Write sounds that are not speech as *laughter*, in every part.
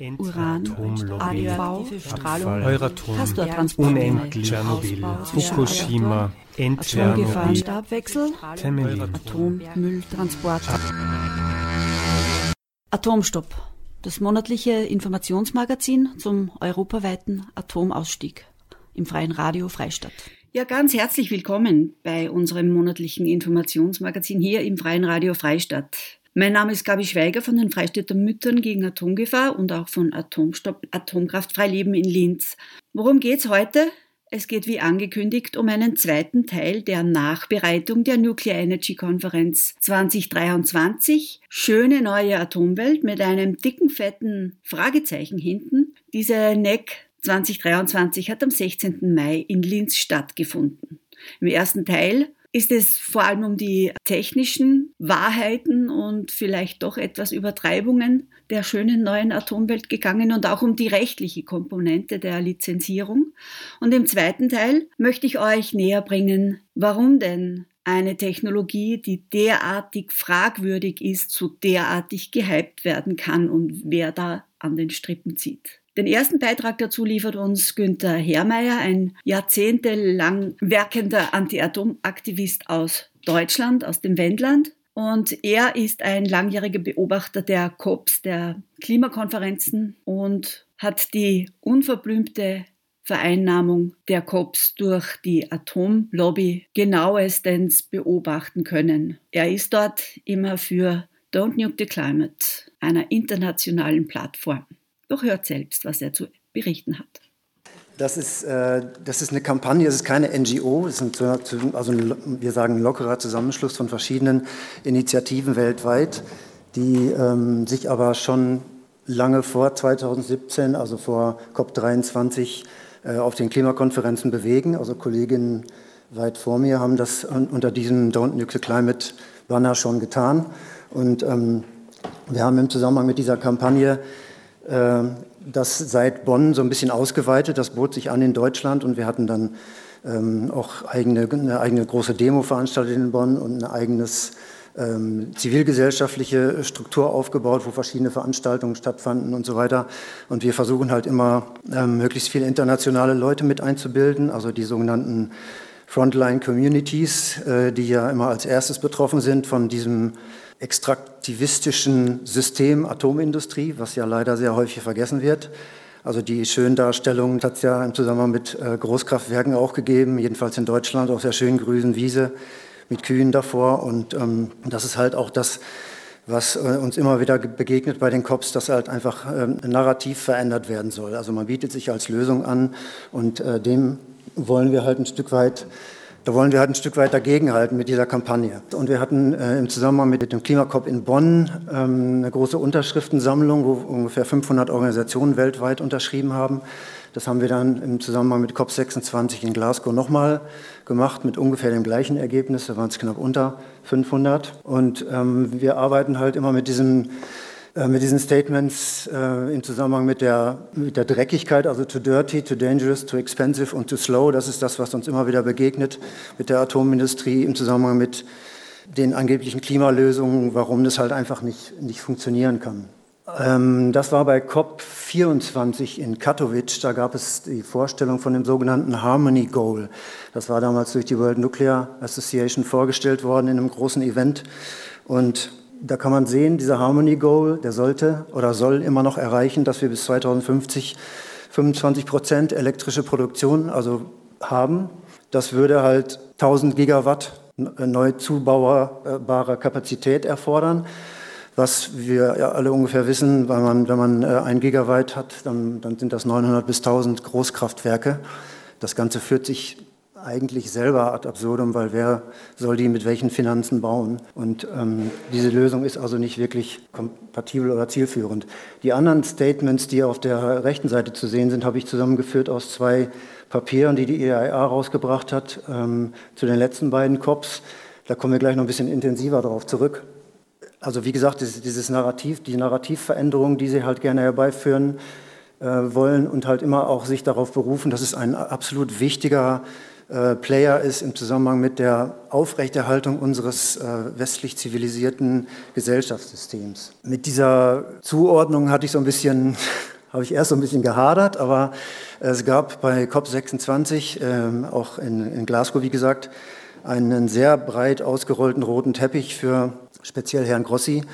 Uran, radioaktive Strahlung, Euratom, unendlich, Tschernobyl, Fukushima, Temelin. Atommülltransport. Atomstopp, das monatliche Informationsmagazin zum europaweiten Atomausstieg im freien Radio Freistadt. Ja, ganz herzlich willkommen bei unserem monatlichen Informationsmagazin hier im freien Radio Freistadt. Mein Name ist Gabi Schweiger von den Freistädter Müttern gegen Atomgefahr und auch von Atomstopp Atomkraftfrei Leben in Linz. Worum geht's heute? Es geht wie angekündigt um einen zweiten Teil der Nachbereitung der Nuclear Energy Konferenz 2023. Schöne neue Atomwelt mit einem dicken, fetten Fragezeichen hinten. Diese NEC 2023 hat am 16. Mai in Linz stattgefunden. Im ersten Teil ist es vor allem um die technischen Wahrheiten und vielleicht doch etwas Übertreibungen der schönen neuen Atomwelt gegangen und auch um die rechtliche Komponente der Lizenzierung. Und im zweiten Teil möchte ich euch näher bringen, warum denn eine Technologie, die derartig fragwürdig ist, so derartig gehypt werden kann und wer da an den Strippen zieht. Den ersten Beitrag dazu liefert uns Günther Herrmeier, ein jahrzehntelang werkender Anti-Atom-Aktivist aus Deutschland, aus dem Wendland. Und er ist ein langjähriger Beobachter der COPs, der Klimakonferenzen und hat die unverblümte Vereinnahmung der COPs durch die Atomlobby genauestens beobachten können. Er ist dort immer für Don't Nuke the Climate, einer internationalen Plattform. Doch hört selbst, was er zu berichten hat. Das ist, äh, das ist eine Kampagne, es ist keine NGO, es ist ein, also ein, wir sagen ein lockerer Zusammenschluss von verschiedenen Initiativen weltweit, die ähm, sich aber schon lange vor 2017, also vor COP23, äh, auf den Klimakonferenzen bewegen. Also Kolleginnen weit vor mir haben das unter diesem Don't Nuke the Climate Banner schon getan. Und ähm, wir haben im Zusammenhang mit dieser Kampagne das seit Bonn so ein bisschen ausgeweitet. Das bot sich an in Deutschland und wir hatten dann ähm, auch eigene, eine eigene große Demo veranstaltet in Bonn und eine eigenes ähm, zivilgesellschaftliche Struktur aufgebaut, wo verschiedene Veranstaltungen stattfanden und so weiter. Und wir versuchen halt immer ähm, möglichst viele internationale Leute mit einzubilden, also die sogenannten Frontline Communities, äh, die ja immer als erstes betroffen sind von diesem extraktivistischen System Atomindustrie, was ja leider sehr häufig vergessen wird. Also die Schöndarstellung hat es ja im Zusammenhang mit äh, Großkraftwerken auch gegeben, jedenfalls in Deutschland auf der schönen grünen Wiese mit Kühen davor. Und ähm, das ist halt auch das, was äh, uns immer wieder begegnet bei den COPs, dass halt einfach ähm, narrativ verändert werden soll. Also man bietet sich als Lösung an und äh, dem wollen wir halt ein Stück weit da wollen wir halt ein Stück weit dagegenhalten mit dieser Kampagne. Und wir hatten äh, im Zusammenhang mit dem Klimakop in Bonn ähm, eine große Unterschriftensammlung, wo ungefähr 500 Organisationen weltweit unterschrieben haben. Das haben wir dann im Zusammenhang mit COP26 in Glasgow nochmal gemacht, mit ungefähr dem gleichen Ergebnis. Da waren es knapp unter 500. Und ähm, wir arbeiten halt immer mit diesem äh, mit diesen Statements äh, im Zusammenhang mit der, mit der Dreckigkeit, also too dirty, too dangerous, too expensive und too slow. Das ist das, was uns immer wieder begegnet mit der Atomindustrie im Zusammenhang mit den angeblichen Klimalösungen, warum das halt einfach nicht, nicht funktionieren kann. Ähm, das war bei COP24 in Katowice. Da gab es die Vorstellung von dem sogenannten Harmony Goal. Das war damals durch die World Nuclear Association vorgestellt worden in einem großen Event. Und da kann man sehen, dieser Harmony Goal, der sollte oder soll immer noch erreichen, dass wir bis 2050 25 Prozent elektrische Produktion also haben. Das würde halt 1000 Gigawatt neu zubaubare Kapazität erfordern, was wir ja alle ungefähr wissen, weil man, wenn man äh, ein Gigawatt hat, dann, dann sind das 900 bis 1000 Großkraftwerke. Das Ganze führt sich eigentlich selber ad absurdum, weil wer soll die mit welchen Finanzen bauen? Und ähm, diese Lösung ist also nicht wirklich kompatibel oder zielführend. Die anderen Statements, die auf der rechten Seite zu sehen sind, habe ich zusammengeführt aus zwei Papieren, die die EIA rausgebracht hat ähm, zu den letzten beiden COPs. Da kommen wir gleich noch ein bisschen intensiver darauf zurück. Also wie gesagt, dieses, Narrativ, die Narrativveränderung, die sie halt gerne herbeiführen äh, wollen und halt immer auch sich darauf berufen, das ist ein absolut wichtiger Player ist im Zusammenhang mit der Aufrechterhaltung unseres äh, westlich zivilisierten Gesellschaftssystems. Mit dieser Zuordnung hatte ich so ein bisschen *laughs* habe ich erst so ein bisschen gehadert, aber es gab bei COP26, äh, auch in, in, Glasgow, wie gesagt, einen sehr breit ausgerollten roten Teppich für speziell Herrn Grossi.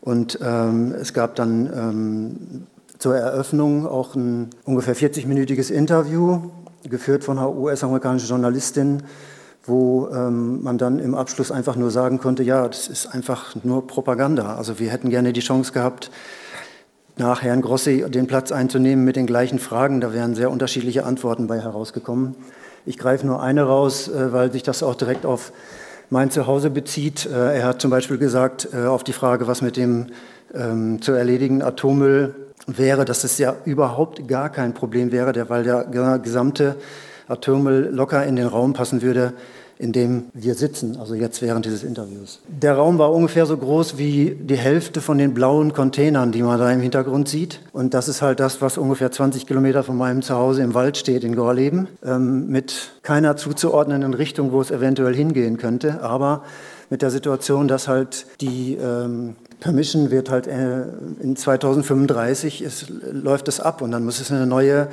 Und ähm, es gab dann ähm, zur Eröffnung auch ein ungefähr 40-minütiges Interview, geführt von einer US-amerikanischen Journalistin, wo ähm, man dann im Abschluss einfach nur sagen konnte, ja, das ist einfach nur Propaganda. Also wir hätten gerne die Chance gehabt, nach Herrn Grossi den Platz einzunehmen mit den gleichen Fragen. Da wären sehr unterschiedliche Antworten bei herausgekommen. Ich greife nur eine raus, äh, weil sich das auch direkt auf mein Zuhause bezieht. Äh, er hat zum Beispiel gesagt, äh, auf die Frage, was mit dem ähm, zu erledigen Atommüll wäre, dass es ja überhaupt gar kein Problem wäre, weil der gesamte Atommüll locker in den Raum passen würde, in dem wir sitzen, also jetzt während dieses Interviews. Der Raum war ungefähr so groß wie die Hälfte von den blauen Containern, die man da im Hintergrund sieht. Und das ist halt das, was ungefähr 20 Kilometer von meinem Zuhause im Wald steht in Gorleben, ähm, mit keiner zuzuordnenden Richtung, wo es eventuell hingehen könnte, aber mit der Situation, dass halt die ähm, Permission wird halt äh, in 2035 ist, läuft es ab und dann muss es eine neue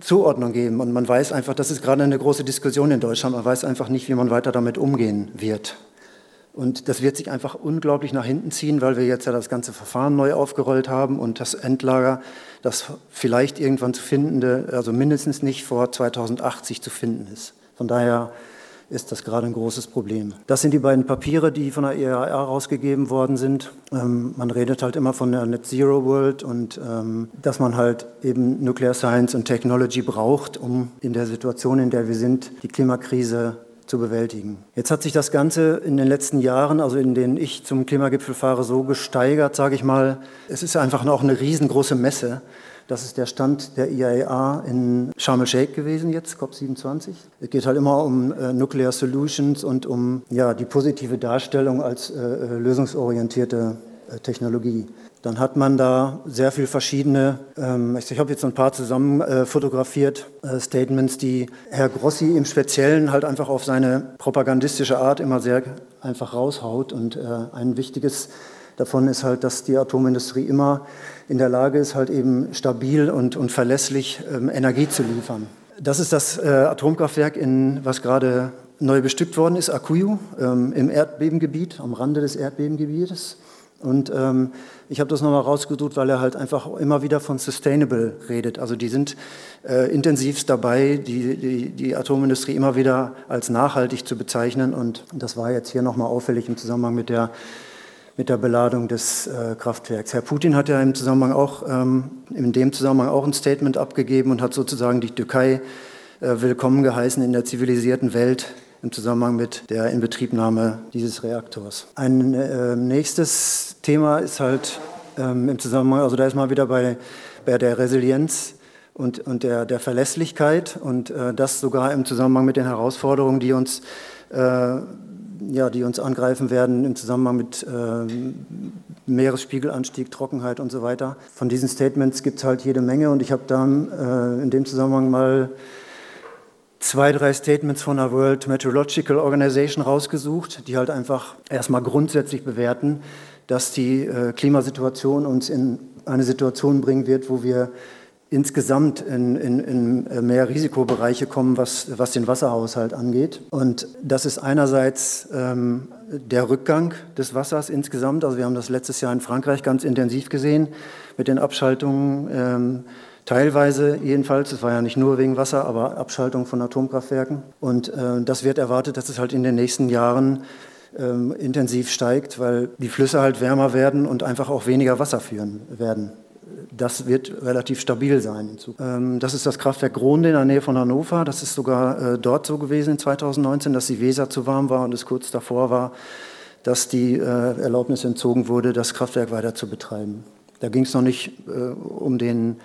Zuordnung geben. Und man weiß einfach, das ist gerade eine große Diskussion in Deutschland, man weiß einfach nicht, wie man weiter damit umgehen wird. Und das wird sich einfach unglaublich nach hinten ziehen, weil wir jetzt ja das ganze Verfahren neu aufgerollt haben und das Endlager, das vielleicht irgendwann zu findende, also mindestens nicht vor 2080 zu finden ist. Von daher ist das gerade ein großes Problem. Das sind die beiden Papiere, die von der EAR rausgegeben worden sind. Ähm, man redet halt immer von der Net Zero World und ähm, dass man halt eben Nuclear Science und Technology braucht, um in der Situation, in der wir sind, die Klimakrise zu bewältigen. Jetzt hat sich das Ganze in den letzten Jahren, also in denen ich zum Klimagipfel fahre, so gesteigert, sage ich mal. Es ist einfach auch eine riesengroße Messe. Das ist der Stand der IAEA in Sharm el-Sheikh gewesen jetzt, COP27. Es geht halt immer um äh, Nuclear Solutions und um ja, die positive Darstellung als äh, äh lösungsorientierte äh, Technologie. Dann hat man da sehr viele verschiedene, ähm, ich habe jetzt ein paar zusammen äh, fotografiert, äh, Statements, die Herr Grossi im Speziellen halt einfach auf seine propagandistische Art immer sehr einfach raushaut. Und ein wichtiges davon ist halt, dass die Atomindustrie immer in der Lage ist, halt eben stabil und, und verlässlich ähm, Energie zu liefern. Das ist das äh, Atomkraftwerk, in, was gerade neu bestückt worden ist, Akuyu, ähm, im Erdbebengebiet, am Rande des Erdbebengebietes. Und ähm, ich habe das nochmal rausgesucht, weil er halt einfach immer wieder von Sustainable redet. Also die sind äh, intensivst dabei, die, die, die, Atomindustrie immer wieder als nachhaltig zu bezeichnen. Und das war jetzt hier nochmal auffällig im Zusammenhang mit der mit der Beladung des äh, Kraftwerks. Herr Putin hat ja im Zusammenhang auch, ähm, in dem Zusammenhang auch ein Statement abgegeben und hat sozusagen die Türkei äh, willkommen geheißen in der zivilisierten Welt im Zusammenhang mit der Inbetriebnahme dieses Reaktors. Ein äh, nächstes Thema ist halt ähm, im Zusammenhang, also da ist mal wieder bei, bei der Resilienz und, und der, der Verlässlichkeit und äh, das sogar im Zusammenhang mit den Herausforderungen, die uns äh, ja, die uns angreifen werden im Zusammenhang mit äh, Meeresspiegelanstieg, Trockenheit und so weiter. Von diesen Statements gibt es halt jede Menge und ich habe dann äh, in dem Zusammenhang mal zwei, drei Statements von der World Meteorological Organization rausgesucht, die halt einfach erstmal grundsätzlich bewerten, dass die äh, Klimasituation uns in eine Situation bringen wird, wo wir insgesamt in, in, in mehr Risikobereiche kommen, was, was den Wasserhaushalt angeht. Und das ist einerseits ähm, der Rückgang des Wassers insgesamt. Also wir haben das letztes Jahr in Frankreich ganz intensiv gesehen mit den Abschaltungen. Ähm, Teilweise jedenfalls, es war ja nicht nur wegen Wasser, aber Abschaltung von Atomkraftwerken. Und äh, das wird erwartet, dass es halt in den nächsten Jahren ähm, intensiv steigt, weil die Flüsse halt wärmer werden und einfach auch weniger Wasser führen werden das wird relativ stabil sein. Ähm, das ist das Kraftwerk Gronde in der Nähe von Hannover. Das ist sogar äh, dort so gewesen in 2019, dass die Weser zu warm war und es kurz davor war, dass die äh, Erlaubnis entzogen wurde, das Kraftwerk weiter zu betreiben. Da ging es noch nicht äh, um den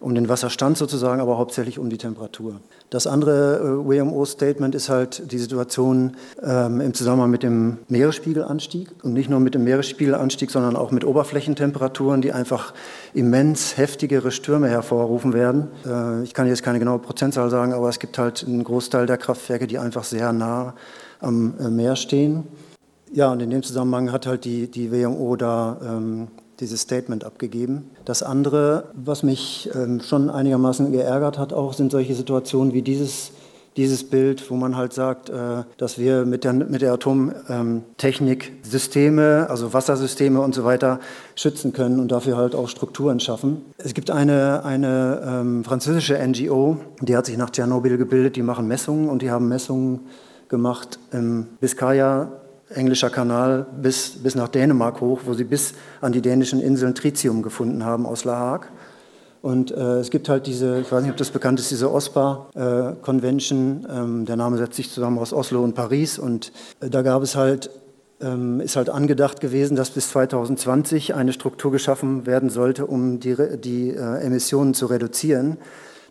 um den Wasserstand sozusagen, aber hauptsächlich um die Temperatur. Das andere äh, WMO-Statement ist halt die Situation ähm, im Zusammenhang mit dem Meeresspiegelanstieg und nicht nur mit dem Meeresspiegelanstieg, sondern auch mit Oberflächentemperaturen, die einfach immens heftigere Stürme hervorrufen werden. Äh, ich kann jetzt keine genaue Prozentzahl sagen, aber es gibt halt einen Großteil der Kraftwerke, die einfach sehr nah am äh, Meer stehen. Ja, und in dem Zusammenhang hat halt die, die WMO da ähm, dieses Statement abgegeben. Das andere, was mich ähm, schon einigermaßen geärgert hat, auch sind solche Situationen wie dieses, dieses Bild, wo man halt sagt, äh, dass wir mit der, mit der Atomtechnik Systeme, also Wassersysteme und so weiter schützen können und dafür halt auch Strukturen schaffen. Es gibt eine, eine ähm, französische NGO, die hat sich nach Tschernobyl gebildet, die machen Messungen und die haben Messungen gemacht im Biskaya englischer Kanal bis, bis nach Dänemark hoch, wo sie bis an die dänischen Inseln Tritium gefunden haben aus La Hague. Und äh, es gibt halt diese, ich weiß nicht, ob das bekannt ist, diese OSPA-Convention. Äh, ähm, der Name setzt sich zusammen aus Oslo und Paris. Und äh, da gab es halt, ähm, ist halt angedacht gewesen, dass bis 2020 eine Struktur geschaffen werden sollte, um die, die äh, Emissionen zu reduzieren.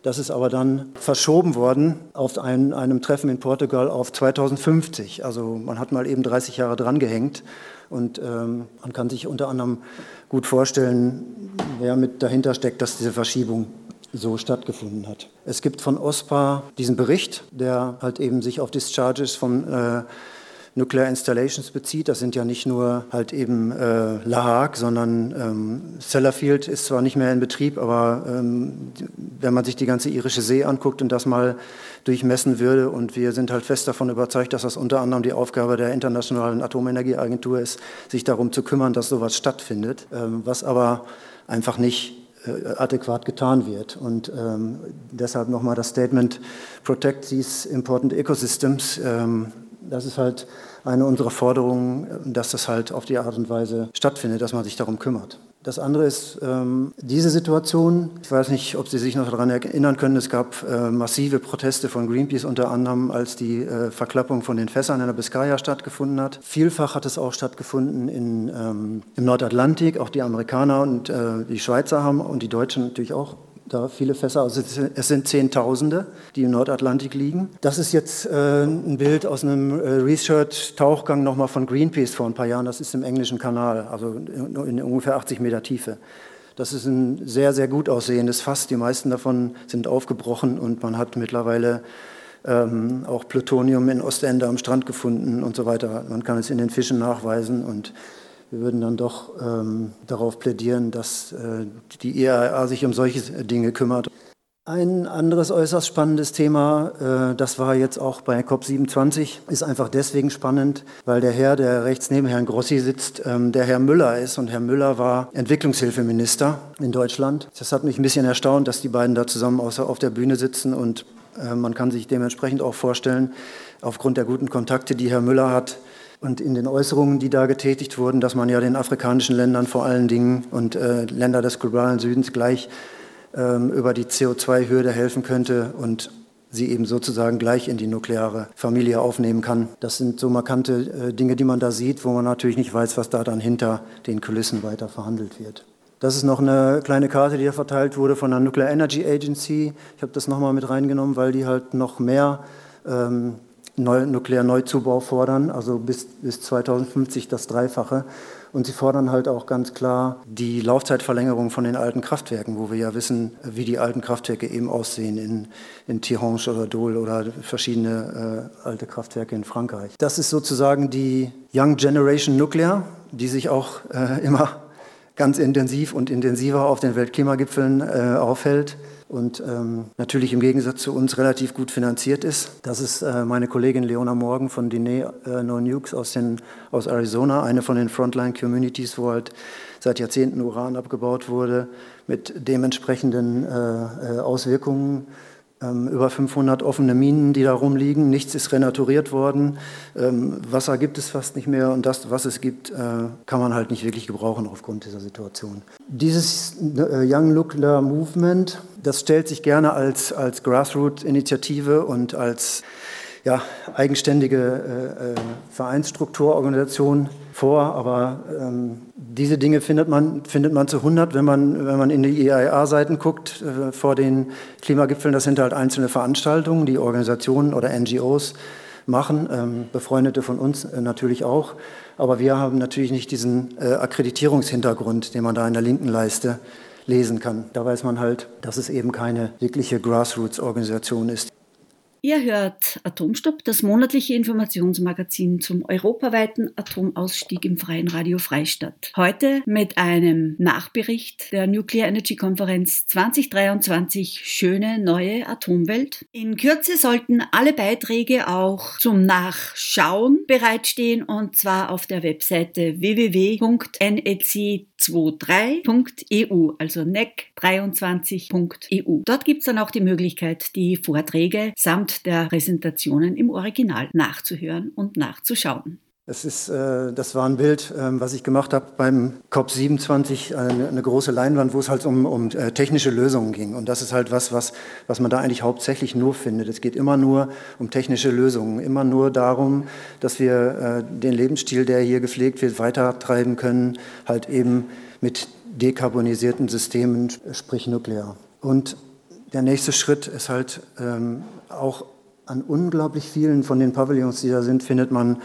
Das ist aber dann verschoben worden auf ein, einem Treffen in Portugal auf 2050. Also man hat mal eben 30 Jahre dran gehängt. Und ähm, man kann sich unter anderem gut vorstellen, wer mit dahinter steckt, dass diese Verschiebung so stattgefunden hat. Es gibt von OSPA diesen Bericht, der halt eben sich auf Discharges von äh, Nuclear Installations bezieht. Das sind ja nicht nur halt eben äh, La Hague, sondern ähm, Sellafield ist zwar nicht mehr in Betrieb, aber ähm, wenn man sich die ganze irische See anguckt und das mal durchmessen würde, und wir sind halt fest davon überzeugt, dass das unter anderem die Aufgabe der Internationalen Atomenergieagentur ist, sich darum zu kümmern, dass sowas stattfindet, ähm, was aber einfach nicht äh, adäquat getan wird. Und ähm, deshalb nochmal das Statement, Protect these important ecosystems. Ähm, das ist halt eine unserer Forderungen, dass das halt auf die Art und Weise stattfindet, dass man sich darum kümmert. Das andere ist ähm, diese Situation. Ich weiß nicht, ob Sie sich noch daran erinnern können. Es gab äh, massive Proteste von Greenpeace unter anderem, als die äh, Verklappung von den Fässern in der Biskaya stattgefunden hat. Vielfach hat es auch stattgefunden in, ähm, im Nordatlantik. Auch die Amerikaner und äh, die Schweizer haben und die Deutschen natürlich auch da viele Fässer. Also es sind Zehntausende, die im Nordatlantik liegen. Das ist jetzt äh, ein Bild aus einem äh, Research-Tauchgang nochmal von Greenpeace vor ein paar Jahren. Das ist im englischen Kanal, also in, in ungefähr 80 Meter Tiefe. Das ist ein sehr, sehr gut aussehendes Fass. Die meisten davon sind aufgebrochen und man hat mittlerweile ähm, auch Plutonium in Ostende am Strand gefunden und so weiter. Man kann es in den Fischen nachweisen und wir würden dann doch ähm, darauf plädieren, dass äh, die IAEA sich um solche Dinge kümmert. Ein anderes äußerst spannendes Thema, äh, das war jetzt auch bei COP27, ist einfach deswegen spannend, weil der Herr, der rechts neben Herrn Grossi sitzt, ähm, der Herr Müller ist. Und Herr Müller war Entwicklungshilfeminister in Deutschland. Das hat mich ein bisschen erstaunt, dass die beiden da zusammen auf der Bühne sitzen. Und äh, man kann sich dementsprechend auch vorstellen, aufgrund der guten Kontakte, die Herr Müller hat, und in den Äußerungen, die da getätigt wurden, dass man ja den afrikanischen Ländern vor allen Dingen und äh, Länder des globalen Südens gleich ähm, über die CO2-Hürde helfen könnte und sie eben sozusagen gleich in die nukleare Familie aufnehmen kann. Das sind so markante äh, Dinge, die man da sieht, wo man natürlich nicht weiß, was da dann hinter den Kulissen weiter verhandelt wird. Das ist noch eine kleine Karte, die da verteilt wurde von der Nuclear Energy Agency. Ich habe das nochmal mit reingenommen, weil die halt noch mehr ähm, Neu Nuklearneuzubau fordern, also bis, bis 2050 das Dreifache. Und sie fordern halt auch ganz klar die Laufzeitverlängerung von den alten Kraftwerken, wo wir ja wissen, wie die alten Kraftwerke eben aussehen in, in Tihange oder Dole oder verschiedene äh, alte Kraftwerke in Frankreich. Das ist sozusagen die Young Generation Nuclear, die sich auch äh, immer ganz intensiv und intensiver auf den Weltklimagipfeln äh, aufhält und ähm, natürlich im Gegensatz zu uns relativ gut finanziert ist. Das ist äh, meine Kollegin Leona Morgan von Dine äh, No Nukes aus, den, aus Arizona, eine von den Frontline Communities, wo halt seit Jahrzehnten Uran abgebaut wurde, mit dementsprechenden äh, äh Auswirkungen über 500 offene Minen, die da rumliegen. Nichts ist renaturiert worden. Ähm, Wasser gibt es fast nicht mehr und das, was es gibt, äh, kann man halt nicht wirklich gebrauchen aufgrund dieser Situation. Dieses äh, Young Nuclear Movement, das stellt sich gerne als, als Grassroot-Initiative und als ja, eigenständige äh, Vereinsstrukturorganisation vor, aber ähm, diese Dinge findet man, findet man zu 100, wenn man, wenn man in die EIA-Seiten guckt äh, vor den Klimagipfeln. Das sind halt einzelne Veranstaltungen, die Organisationen oder NGOs machen, ähm, Befreundete von uns äh, natürlich auch. Aber wir haben natürlich nicht diesen äh, Akkreditierungshintergrund, den man da in der linken Leiste lesen kann. Da weiß man halt, dass es eben keine wirkliche Grassroots-Organisation ist. Ihr hört Atomstopp, das monatliche Informationsmagazin zum europaweiten Atomausstieg im freien Radio Freistadt. Heute mit einem Nachbericht der Nuclear Energy Konferenz 2023 Schöne neue Atomwelt. In Kürze sollten alle Beiträge auch zum Nachschauen bereitstehen und zwar auf der Webseite www.nec 23.eu, also nec23.eu. Dort gibt es dann auch die Möglichkeit, die Vorträge samt der Präsentationen im Original nachzuhören und nachzuschauen. Das, ist, äh, das war ein Bild, ähm, was ich gemacht habe beim COP27, eine, eine, große Leinwand, wo es halt um, um äh, technische Lösungen ging. Und das ist halt was, was, was man da eigentlich hauptsächlich nur findet. Es geht immer nur um technische Lösungen, immer nur darum, dass wir äh, den Lebensstil, der hier gepflegt wird, weitertreiben können, halt eben mit dekarbonisierten Systemen, sprich nuklear. Und der nächste Schritt ist halt ähm, auch an unglaublich vielen von den Pavillons, die da sind, findet man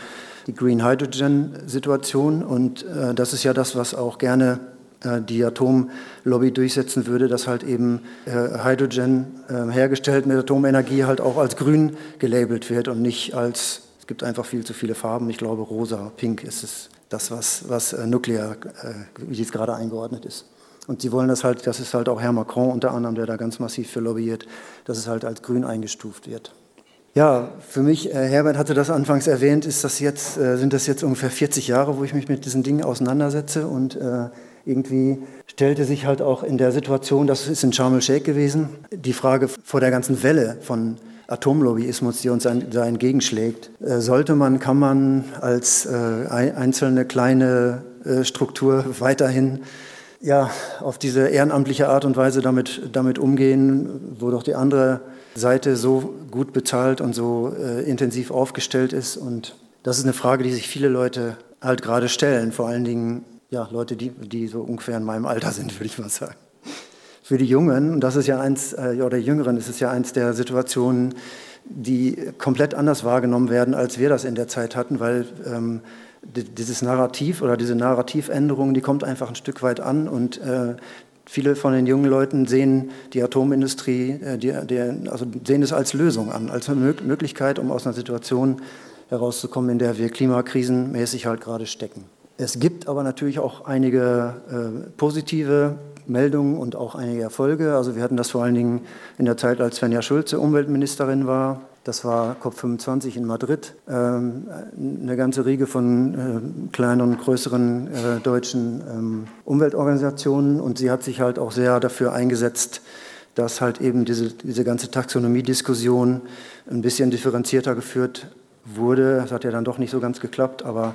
die Green Hydrogen-Situation. Und äh, das ist ja das, was auch gerne äh, die Atomlobby durchsetzen würde, dass halt eben äh, Hydrogen äh, hergestellt mit Atomenergie halt auch als grün gelabelt wird und nicht als, es gibt einfach viel zu viele Farben. Ich glaube, rosa, pink ist es das, was, was äh, nuklear, äh, wie es gerade eingeordnet ist. Und sie wollen das halt, das ist halt auch Herr Macron unter anderem, der da ganz massiv für lobbyiert, dass es halt als grün eingestuft wird. Ja, für mich, äh, Herbert hatte das anfangs erwähnt, ist das jetzt, äh, sind das jetzt ungefähr 40 Jahre, wo ich mich mit diesen Dingen auseinandersetze und äh, irgendwie stellte sich halt auch in der Situation, das ist in Sharm el-Sheikh gewesen, die Frage vor der ganzen Welle von Atomlobbyismus, die uns da entgegenschlägt. Äh, sollte man, kann man als äh, einzelne kleine äh, Struktur weiterhin ja, auf diese ehrenamtliche Art und Weise damit, damit umgehen, wo doch die andere Seite so gut bezahlt und so äh, intensiv aufgestellt ist. Und das ist eine Frage, die sich viele Leute halt gerade stellen. Vor allen Dingen ja, Leute, die, die so ungefähr in meinem Alter sind, *laughs* würde ich mal sagen. Für die Jungen, und das ist ja eins, äh, oder Jüngeren, ist es ja eins der Situationen, die komplett anders wahrgenommen werden, als wir das in der Zeit hatten, weil ähm, dieses Narrativ oder diese Narrativänderung, die kommt einfach ein Stück weit an und äh, Viele von den jungen Leuten sehen die Atomindustrie, äh, die, die, also sehen es als Lösung an, als eine Möglichkeit, um aus einer Situation herauszukommen, in der wir klimakrisenmäßig halt gerade stecken. Es gibt aber natürlich auch einige äh, positive Meldungen und auch einige Erfolge. Also wir hatten das vor allen Dingen in der Zeit, als Svenja Schulze Umweltministerin war. Das war COP25 in Madrid. Ähm, eine ganze Riege von äh, kleineren und größeren äh, deutschen ähm, Umweltorganisationen. Und sie hat sich halt auch sehr dafür eingesetzt, dass halt eben diese, diese ganze Taxonomie-Diskussion ein bisschen differenzierter geführt wurde. Das hat ja dann doch nicht so ganz geklappt, aber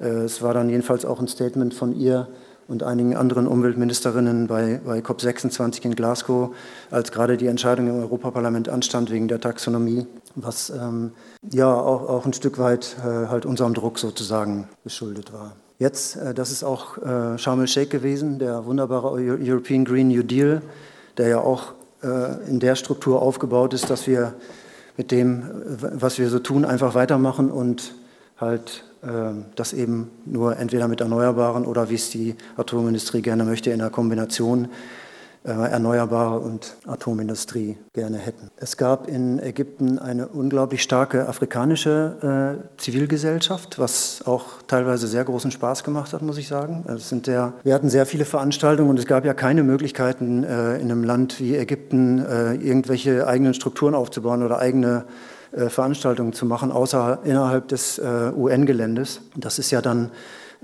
äh, es war dann jedenfalls auch ein Statement von ihr, und einigen anderen Umweltministerinnen bei, bei COP26 in Glasgow, als gerade die Entscheidung im Europaparlament anstand wegen der Taxonomie, was ähm, ja auch, auch ein Stück weit äh, halt unserem Druck sozusagen geschuldet war. Jetzt, äh, das ist auch äh, Sharm el-Sheikh gewesen, der wunderbare European Green New Deal, der ja auch äh, in der Struktur aufgebaut ist, dass wir mit dem, was wir so tun, einfach weitermachen und halt das eben nur entweder mit Erneuerbaren oder wie es die Atomindustrie gerne möchte, in der Kombination äh, Erneuerbare und Atomindustrie gerne hätten. Es gab in Ägypten eine unglaublich starke afrikanische äh, Zivilgesellschaft, was auch teilweise sehr großen Spaß gemacht hat, muss ich sagen. Es sind sehr, wir hatten sehr viele Veranstaltungen und es gab ja keine Möglichkeiten, äh, in einem Land wie Ägypten irgendwelche eigenen Strukturen aufzubauen oder eigene Veranstaltungen zu machen, außer innerhalb des äh, UN-Geländes. Das ist ja dann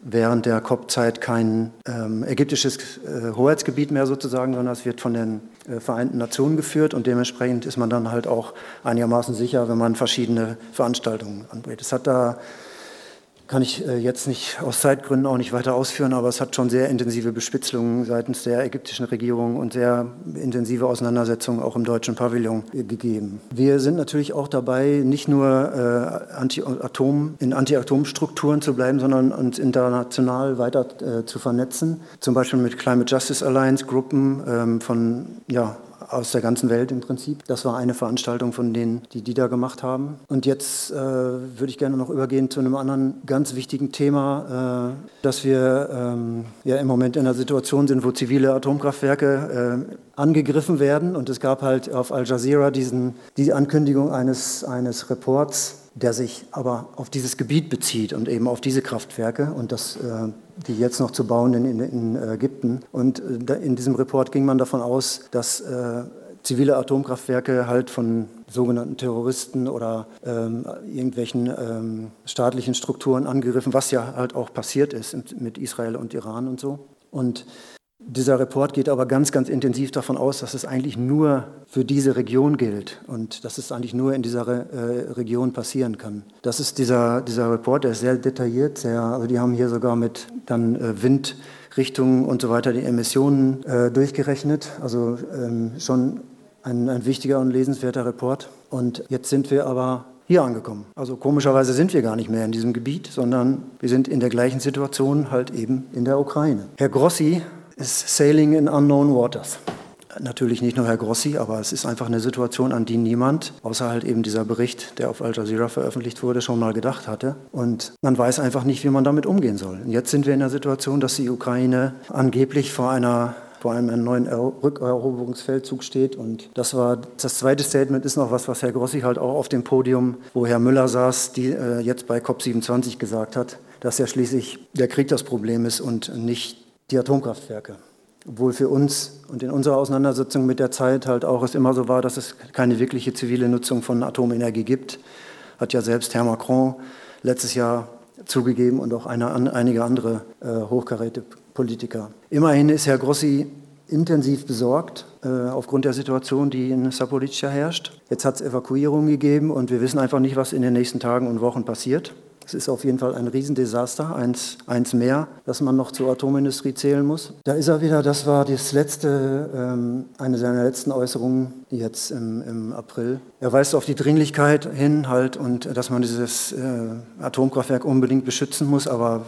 während der COP-Zeit kein ähm, ägyptisches äh, Hoheitsgebiet mehr sozusagen, sondern es wird von den äh, Vereinten Nationen geführt und dementsprechend ist man dann halt auch einigermaßen sicher, wenn man verschiedene Veranstaltungen anbietet. Es hat da kann ich äh, jetzt nicht aus Zeitgründen auch nicht weiter ausführen, aber es hat schon sehr intensive Bespitzelungen seitens der ägyptischen Regierung und sehr intensive Auseinandersetzungen auch im deutschen Pavillon gegeben. Wir sind natürlich auch dabei, nicht nur äh, Anti-Atom, in Anti-Atom-Strukturen zu bleiben, sondern uns international weiter äh, zu vernetzen. Zum Beispiel mit Climate Justice Alliance Gruppen ähm, von ja, aus der ganzen Welt im Prinzip. Das war eine Veranstaltung von denen, die die da gemacht haben. Und jetzt äh, würde ich gerne noch übergehen zu einem anderen ganz wichtigen Thema, äh, dass wir ähm, ja im Moment in einer Situation sind, wo zivile Atomkraftwerke äh, angegriffen werden. Und es gab halt auf Al Jazeera diesen, die Ankündigung eines, eines Reports, der sich aber auf dieses Gebiet bezieht und eben auf diese Kraftwerke und das, äh, die jetzt noch zu bauen in, in Ägypten. Und äh, in diesem Report ging man davon aus, dass äh, zivile Atomkraftwerke halt von sogenannten Terroristen oder ähm, irgendwelchen ähm, staatlichen Strukturen angegriffen, was ja halt auch passiert ist mit Israel und Iran und so. Und dieser Report geht aber ganz, ganz intensiv davon aus, dass es eigentlich nur für diese Region gilt und dass es eigentlich nur in dieser äh, Region passieren kann. Das ist dieser, dieser Report, der ist sehr detailliert, sehr, also die haben hier sogar mit dann äh, Windrichtungen und so weiter die Emissionen äh, durchgerechnet. Also ähm, schon ein, ein wichtiger und lesenswerter Report. Und jetzt sind wir aber hier angekommen. Also komischerweise sind wir gar nicht mehr in diesem Gebiet, sondern wir sind in der gleichen Situation halt eben in der Ukraine. Herr Grossi ist Sailing in Unknown Waters. Natürlich nicht nur Herr Grossi, aber es ist einfach eine Situation, an die niemand, außer halt eben dieser Bericht, der auf Al Jazeera veröffentlicht wurde, schon mal gedacht hatte. Und man weiß einfach nicht, wie man damit umgehen soll. Und jetzt sind wir in der Situation, dass die Ukraine angeblich vor einer vor einem neuen Rückeroberungsfeldzug steht. Und das war das zweite Statement ist noch was, was Herr Grossi halt auch auf dem Podium, wo Herr Müller saß, die äh, jetzt bei COP27 gesagt hat, dass ja schließlich der Krieg das Problem ist und nicht die Atomkraftwerke. Obwohl für uns und in unserer Auseinandersetzung mit der Zeit halt auch es immer so war, dass es keine wirkliche zivile Nutzung von Atomenergie gibt, hat ja selbst Herr Macron letztes Jahr zugegeben und auch eine, einige andere äh, hochkaräte Politiker. Immerhin ist Herr Grossi intensiv besorgt äh, aufgrund der Situation, die in Saporica herrscht. Jetzt hat es Evakuierungen gegeben und wir wissen einfach nicht, was in den nächsten Tagen und Wochen passiert. Es ist auf jeden Fall ein Riesendesaster, eins, eins mehr, das man noch zur Atomindustrie zählen muss. Da ist er wieder, das war das letzte, ähm, eine seiner letzten Äußerungen jetzt im, im, April. Er weist auf die Dringlichkeit hin halt und dass man dieses äh, Atomkraftwerk unbedingt beschützen muss, aber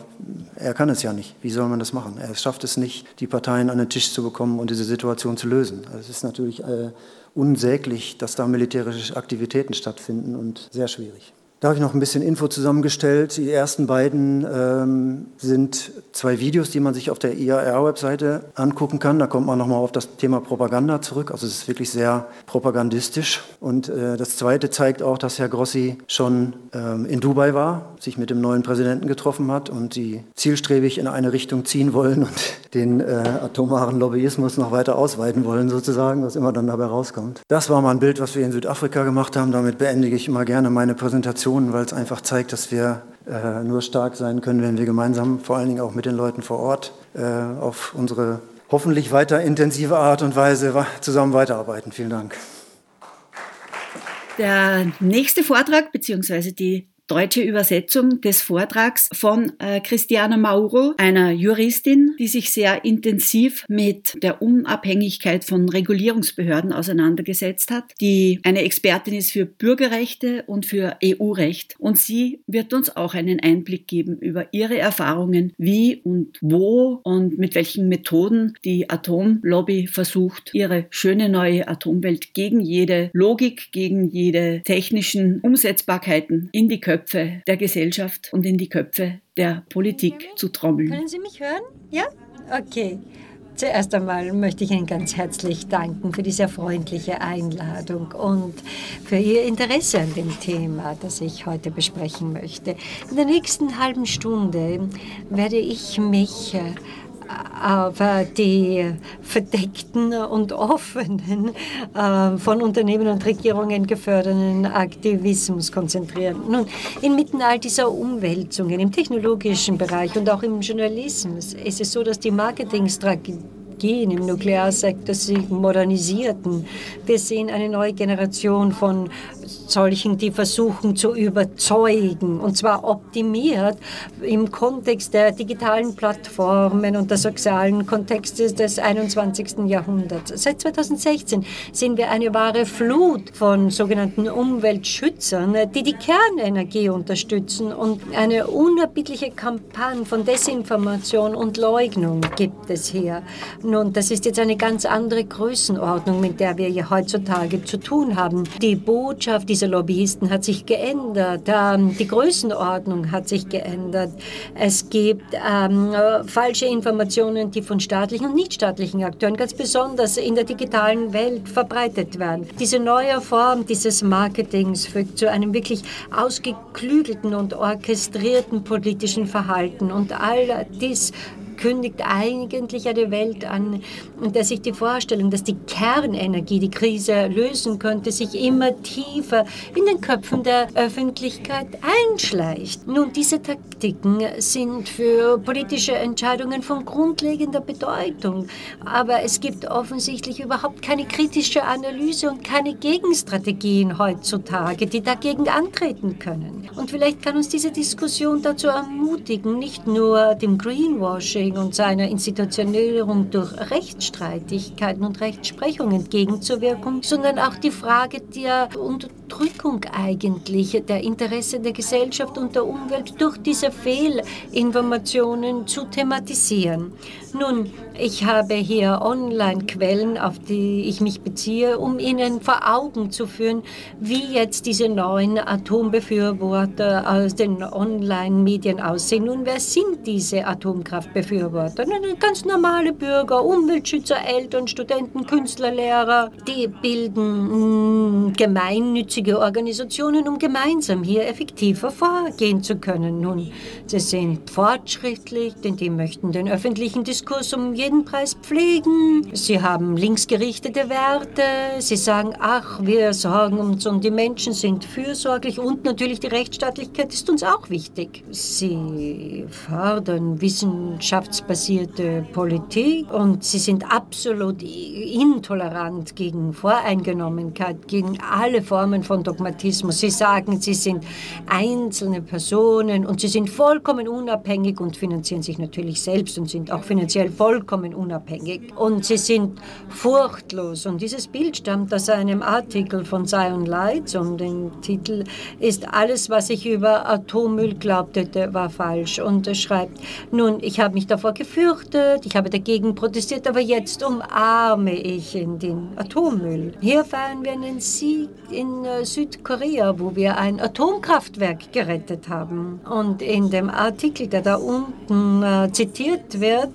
er kann es ja nicht. Wie soll man das machen? Er schafft es nicht, die Parteien an den Tisch zu bekommen und diese Situation zu lösen. Also es ist natürlich äh, unsäglich, dass da militärische Aktivitäten stattfinden und sehr schwierig. Da habe ich noch ein bisschen Info zusammengestellt. Die ersten beiden ähm, sind zwei Videos, die man sich auf der IAR-Webseite angucken kann. Da kommt man nochmal auf das Thema Propaganda zurück. Also es ist wirklich sehr propagandistisch. Und äh, das zweite zeigt auch, dass Herr Grossi schon ähm, in Dubai war, sich mit dem neuen Präsidenten getroffen hat und sie zielstrebig in eine Richtung ziehen wollen und *laughs* den äh, atomaren Lobbyismus noch weiter ausweiten wollen, sozusagen, was immer dann dabei rauskommt. Das war mal ein Bild, was wir in Südafrika gemacht haben. Damit beendige ich immer gerne meine Präsentation Aktionen, weil es einfach zeigt, dass wir äh, nur stark sein können, wenn wir gemeinsam, vor allen Dingen auch mit den Leuten vor Ort, äh, auf unsere hoffentlich weiter intensive Art und Weise zusammen weiterarbeiten. Vielen Dank. Der nächste Vortrag bzw. die deutsche Übersetzung des Vortrags von äh, Christiana Mauro, einer Juristin, die sich sehr intensiv mit der Unabhängigkeit von Regulierungsbehörden auseinandergesetzt hat, die eine Expertin ist für Bürgerrechte und für EU-Recht. Und sie wird uns auch einen Einblick geben über ihre Erfahrungen, wie und wo und mit welchen Methoden die Atomlobby versucht, ihre schöne neue Atomwelt gegen jede Logik, gegen jede technischen Umsetzbarkeiten in die Köpfe Köpfe der Gesellschaft und in die Köpfe der Politik zu trommeln. Können Sie mich hören? Ja? Okay. Zuerst einmal möchte ich Ihnen ganz herzlich danken für diese freundliche Einladung und für Ihr Interesse an dem Thema, das ich heute besprechen möchte. In der nächsten halben Stunde werde ich mich äh, aber die verdeckten und offenen, äh, von Unternehmen und Regierungen geförderten Aktivismus konzentrieren. Nun, inmitten all dieser Umwälzungen im technologischen Bereich und auch im Journalismus ist es so, dass die Marketingstrategien im Nuklearsektor sich modernisierten. Wir sehen eine neue Generation von solchen, die versuchen zu überzeugen, und zwar optimiert im Kontext der digitalen Plattformen und der sozialen Kontexte des 21. Jahrhunderts. Seit 2016 sehen wir eine wahre Flut von sogenannten Umweltschützern, die die Kernenergie unterstützen und eine unerbittliche Kampagne von Desinformation und Leugnung gibt es hier. Nun, das ist jetzt eine ganz andere Größenordnung, mit der wir hier heutzutage zu tun haben. Die Botschaft dieser Lobbyisten hat sich geändert, ähm, die Größenordnung hat sich geändert. Es gibt ähm, falsche Informationen, die von staatlichen und nichtstaatlichen Akteuren ganz besonders in der digitalen Welt verbreitet werden. Diese neue Form dieses Marketings führt zu einem wirklich ausgeklügelten und orchestrierten politischen Verhalten. Und all dies kündigt eigentlich eine Welt an, der sich die Vorstellung, dass die Kernenergie die Krise lösen könnte, sich immer tiefer in den Köpfen der Öffentlichkeit einschleicht. Nun, diese Taktiken sind für politische Entscheidungen von grundlegender Bedeutung, aber es gibt offensichtlich überhaupt keine kritische Analyse und keine Gegenstrategien heutzutage, die dagegen antreten können. Und vielleicht kann uns diese Diskussion dazu ermutigen, nicht nur dem Greenwashing Mobbing und seiner Institutionierung durch Rechtsstreitigkeiten und Rechtsprechung entgegenzuwirken, sondern auch die Frage der Unterdrückung eigentlich der Interessen der Gesellschaft und der Umwelt durch diese Fehlinformationen zu thematisieren. Nun, ich habe hier Online-Quellen, auf die ich mich beziehe, um Ihnen vor Augen zu führen, wie jetzt diese neuen Atombefürworter aus den Online-Medien aussehen. Nun, wer sind diese Atomkraftbefürworter? Nun, ganz normale Bürger, Umweltschützer, Eltern, Studenten, Künstler, Lehrer. Die bilden mh, hm, gemeinnützige Organisationen, um gemeinsam hier effektiver vorgehen zu können. Nun, sie sind fortschrittlich, denn die möchten den öffentlichen Diskurs um jeden Preis pflegen. Sie haben linksgerichtete Werte. Sie sagen, ach, wir sorgen uns um die Menschen, sind fürsorglich und natürlich die Rechtsstaatlichkeit ist uns auch wichtig. Sie fördern wissenschaftsbasierte Politik und sie sind absolut intolerant gegen Voreingenommenheit, gegen alle Formen von Dogmatismus. Sie sagen, sie sind einzelne Personen und sie sind vollkommen unabhängig und finanzieren sich natürlich selbst und sind auch finanziell vollkommen unabhängig und sie sind furchtlos. Und dieses Bild stammt aus einem Artikel von Zion Lights und der Titel ist Alles, was ich über Atommüll glaubte, war falsch. Und er schreibt, nun, ich habe mich davor gefürchtet, ich habe dagegen protestiert, aber jetzt umarme ich in den Atommüll. Hier feiern wir einen Sieg in äh, Südkorea, wo wir ein Atomkraftwerk gerettet haben. Und in dem Artikel, der da unten äh, zitiert wird,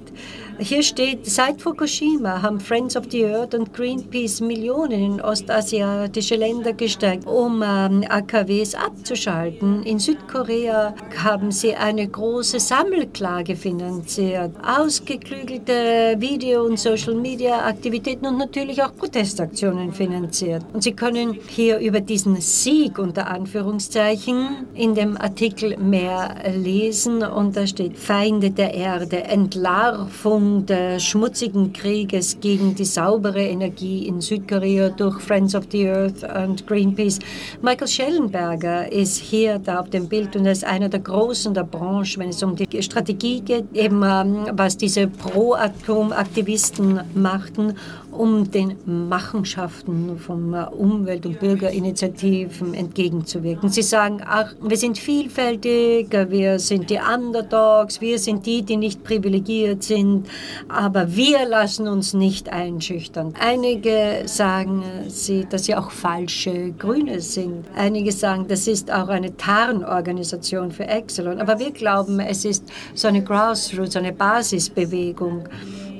hier steht, seit Fukushima haben Friends of the Earth und Greenpeace Millionen in ostasiatische Länder gesteckt, um ähm, AKWs abzuschalten. In Südkorea haben sie eine große Sammelklage finanziert, ausgeklügelte Video- und Social-Media-Aktivitäten und natürlich auch Protestaktionen finanziert. Und Sie können hier über diesen Sieg unter Anführungszeichen in dem Artikel mehr lesen und da steht Feinde der Erde, Entlarvung des schmutzigen Krieges gegen die saubere Energie in Südkorea durch Friends of the Earth und Greenpeace. Michael Schellenberger ist hier da auf dem Bild und er ist einer der Großen der Branche, wenn es um die Strategie geht, eben ähm, was diese Pro-Atom-Aktivisten machten um den Machenschaften von Umwelt- und Bürgerinitiativen entgegenzuwirken. Sie sagen, ach, wir sind vielfältig, wir sind die Underdogs, wir sind die, die nicht privilegiert sind, aber wir lassen uns nicht einschüchtern. Einige sagen, sie, dass sie auch falsche Grüne sind. Einige sagen, das ist auch eine Tarnorganisation für Exelon. Aber wir glauben, es ist so eine Grassroots, eine Basisbewegung.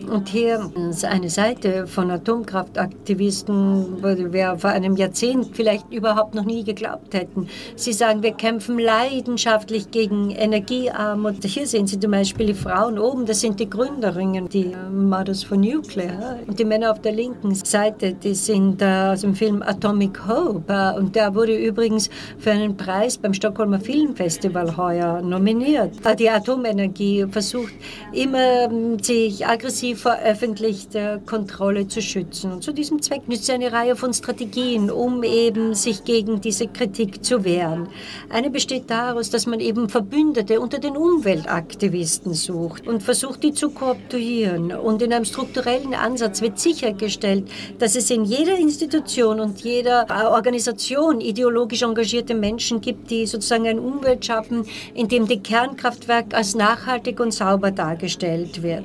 Und hier ist eine Seite von Atomkraftaktivisten, wo wir vor einem Jahrzehnt vielleicht überhaupt noch nie geglaubt hätten. Sie sagen, wir kämpfen leidenschaftlich gegen Energiearmut. Hier sehen Sie zum Beispiel die Frauen oben, das sind die Gründerinnen, die Mothers for Nuclear. Und die Männer auf der linken Seite, die sind aus dem Film Atomic Hope. Und der wurde übrigens für einen Preis beim Stockholmer Filmfestival heuer nominiert. Die Atomenergie versucht immer, sich aggressiv vor öffentlicher Kontrolle zu schützen. Und zu diesem Zweck nützt sie eine Reihe von Strategien, um eben sich gegen diese Kritik zu wehren. Eine besteht daraus, dass man eben Verbündete unter den Umweltaktivisten sucht und versucht, die zu kooptieren. Und in einem strukturellen Ansatz wird sichergestellt, dass es in jeder Institution und jeder Organisation ideologisch engagierte Menschen gibt, die sozusagen ein Umwelt schaffen, in dem die Kernkraftwerk als nachhaltig und sauber dargestellt wird.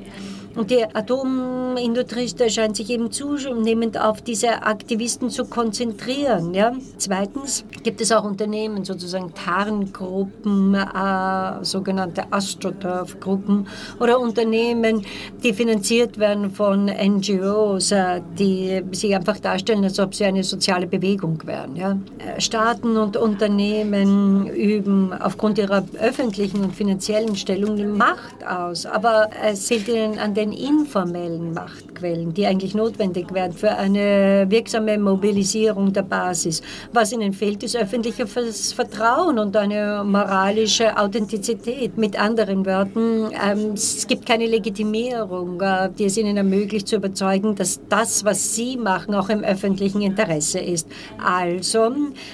Und die Atomindustrie scheint sich eben zunehmend auf diese Aktivisten zu konzentrieren. Ja? Zweitens gibt es auch Unternehmen, sozusagen Tarngruppen, äh, sogenannte Astroturf-Gruppen oder Unternehmen, die finanziert werden von NGOs, äh, die sich einfach darstellen, als ob sie eine soziale Bewegung wären. Ja? Äh, Staaten und Unternehmen üben aufgrund ihrer öffentlichen und finanziellen Stellung Macht aus, aber es zählt ihnen an den den informellen Machtquellen, die eigentlich notwendig wären für eine wirksame Mobilisierung der Basis. Was ihnen fehlt, ist öffentliches Vertrauen und eine moralische Authentizität. Mit anderen Worten, ähm, es gibt keine Legitimierung, äh, die es ihnen ermöglicht zu überzeugen, dass das, was sie machen, auch im öffentlichen Interesse ist. Also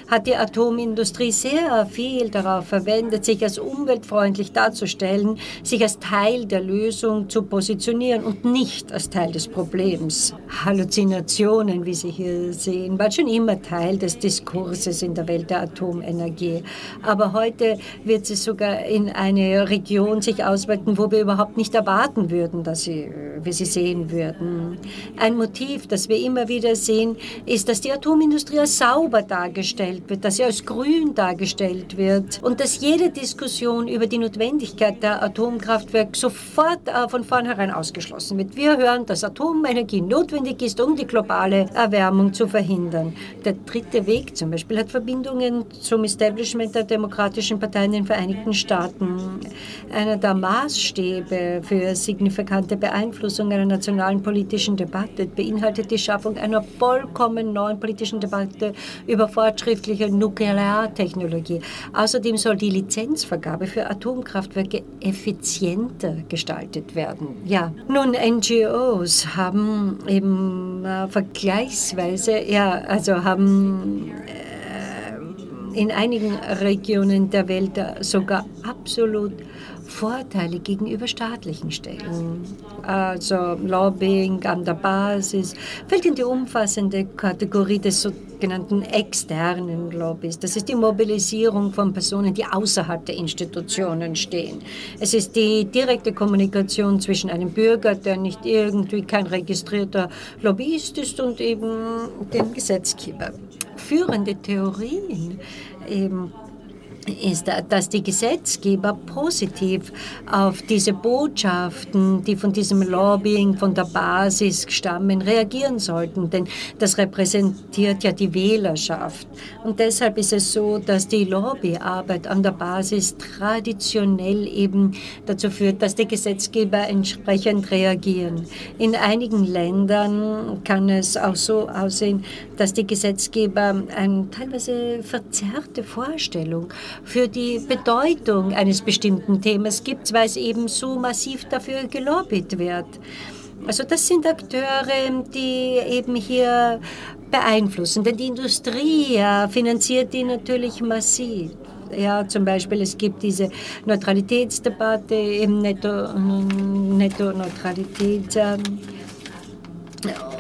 hat die Atomindustrie sehr viel darauf verwendet, sich als umweltfreundlich darzustellen, sich als Teil der Lösung zu positionieren funktionieren und nicht als Teil des Problems. Halluzinationen, wie Sie hier sehen, waren schon immer Teil des Diskurses in der Welt der Atomenergie. Aber heute wird sie sogar in eine Region sich ausweiten, wo wir überhaupt nicht erwarten würden, dass sie, wir sie sehen würden. Ein Motiv, das wir immer wieder sehen, ist, dass die Atomindustrie als sauber dargestellt wird, dass sie als grün dargestellt wird und dass jede Diskussion über die Notwendigkeit der Atomkraftwerke sofort äh, von vornherein aus ausgeschlossen wird. Wir hören, dass Atomenergie notwendig ist, um die globale Erwärmung zu verhindern. Der dritte Weg zum Beispiel hat Verbindungen zum Establishment der Demokratischen Partei in den Vereinigten Staaten. Einer der Maßstäbe für signifikante Beeinflussung einer nationalen politischen Debatte beinhaltet die Schaffung einer vollkommen neuen politischen Debatte über fortschrittliche Nukleartechnologie. Außerdem soll die Lizenzvergabe für Atomkraftwerke effizienter gestaltet werden. Ja, nun, NGOs haben eben äh, vergleichsweise, ja, also haben äh, in einigen Regionen der Welt sogar absolut Vorteile gegenüber staatlichen Stellen. Also Lobbying an der Basis fällt in die umfassende Kategorie des sogenannten externen Lobbys. Das ist die Mobilisierung von Personen, die außerhalb der Institutionen stehen. Es ist die direkte Kommunikation zwischen einem Bürger, der nicht irgendwie kein registrierter Lobbyist ist, und eben dem Gesetzgeber. Führende Theorien eben ist, dass die Gesetzgeber positiv auf diese Botschaften, die von diesem Lobbying von der Basis stammen, reagieren sollten. Denn das repräsentiert ja die Wählerschaft. Und deshalb ist es so, dass die Lobbyarbeit an der Basis traditionell eben dazu führt, dass die Gesetzgeber entsprechend reagieren. In einigen Ländern kann es auch so aussehen, dass die Gesetzgeber eine teilweise verzerrte Vorstellung für die Bedeutung eines bestimmten Themas gibt, weil es eben so massiv dafür gelobbyt wird. Also das sind Akteure, die eben hier beeinflussen, denn die Industrie finanziert die natürlich massiv. Ja, zum Beispiel, es gibt diese Neutralitätsdebatte, eben Netto-Neutralität. Netto